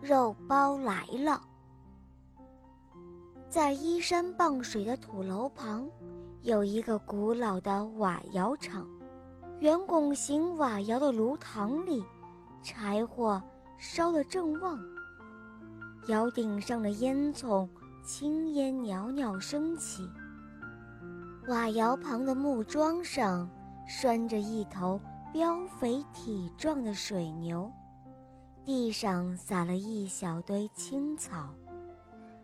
肉包来了，在依山傍水的土楼旁，有一个古老的瓦窑厂。圆拱形瓦窑的炉膛里，柴火烧得正旺，窑顶上的烟囱青烟袅袅升起。瓦窑旁的木桩上，拴着一头膘肥体壮的水牛。地上撒了一小堆青草，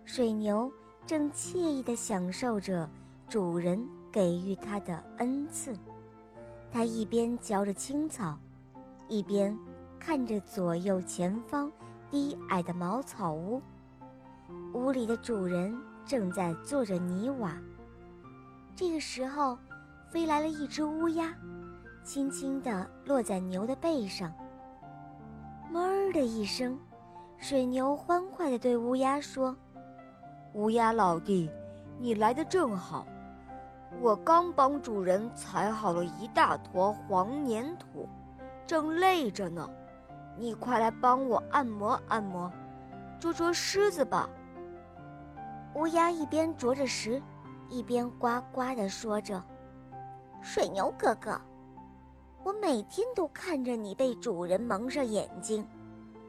水牛正惬意地享受着主人给予它的恩赐。它一边嚼着青草，一边看着左右前方低矮的茅草屋。屋里的主人正在做着泥瓦。这个时候，飞来了一只乌鸦，轻轻地落在牛的背上。的一声，水牛欢快地对乌鸦说：“乌鸦老弟，你来的正好，我刚帮主人踩好了一大坨黄粘土，正累着呢。你快来帮我按摩按摩，捉捉虱子吧。”乌鸦一边啄着食，一边呱呱地说着：“水牛哥哥。”我每天都看着你被主人蒙上眼睛，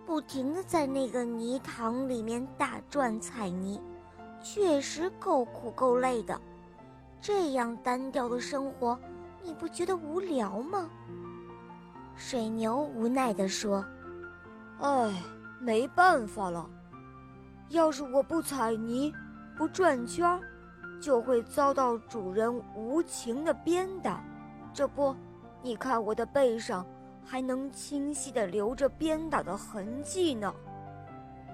不停地在那个泥塘里面打转踩泥，确实够苦够累的。这样单调的生活，你不觉得无聊吗？水牛无奈地说：“唉，没办法了。要是我不踩泥，不转圈，就会遭到主人无情的鞭打。这不。”你看我的背上，还能清晰地留着鞭打的痕迹呢。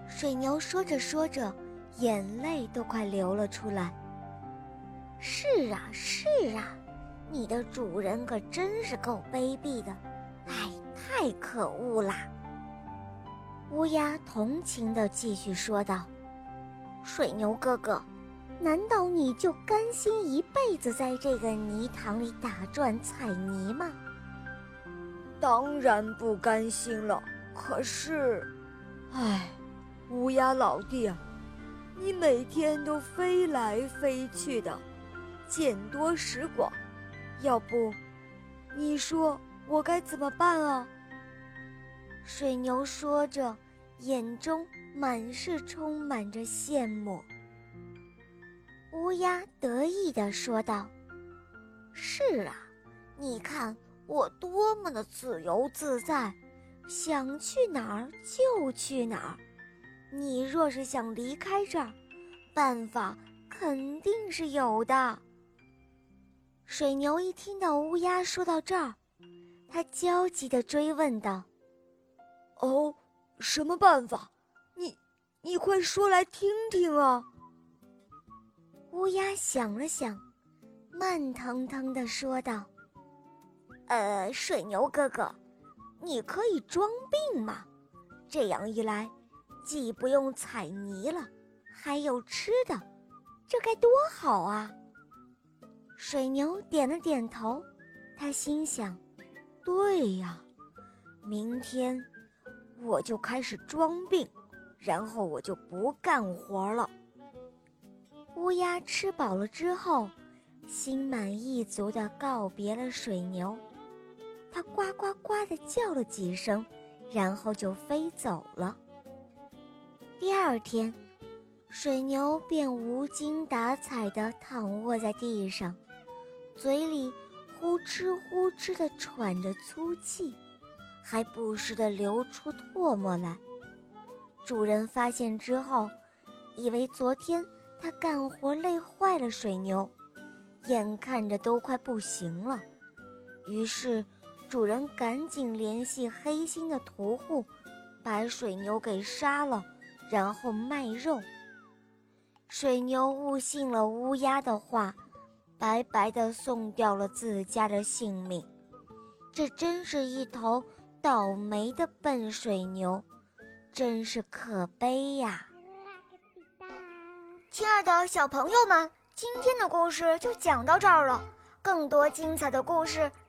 水牛说着说着，眼泪都快流了出来。是啊，是啊，你的主人可真是够卑鄙的，哎，太可恶啦！乌鸦同情地继续说道：“水牛哥哥。”难道你就甘心一辈子在这个泥塘里打转踩泥吗？当然不甘心了。可是，唉，乌鸦老弟啊，你每天都飞来飞去的，见多识广，要不，你说我该怎么办啊？水牛说着，眼中满是充满着羡慕。乌鸦得意地说道：“是啊，你看我多么的自由自在，想去哪儿就去哪儿。你若是想离开这儿，办法肯定是有的。”水牛一听到乌鸦说到这儿，他焦急地追问道：“哦，什么办法？你，你快说来听听啊！”乌鸦想了想，慢腾腾地说道：“呃，水牛哥哥，你可以装病吗？这样一来，既不用踩泥了，还有吃的，这该多好啊！”水牛点了点头，他心想：“对呀，明天我就开始装病，然后我就不干活了。”乌鸦吃饱了之后，心满意足地告别了水牛，它呱呱呱地叫了几声，然后就飞走了。第二天，水牛便无精打采地躺卧在地上，嘴里呼哧呼哧地喘着粗气，还不时地流出唾沫来。主人发现之后，以为昨天。他干活累坏了水牛，眼看着都快不行了，于是主人赶紧联系黑心的屠户，把水牛给杀了，然后卖肉。水牛误信了乌鸦的话，白白的送掉了自家的性命。这真是一头倒霉的笨水牛，真是可悲呀！亲爱的小朋友们，今天的故事就讲到这儿了。更多精彩的故事，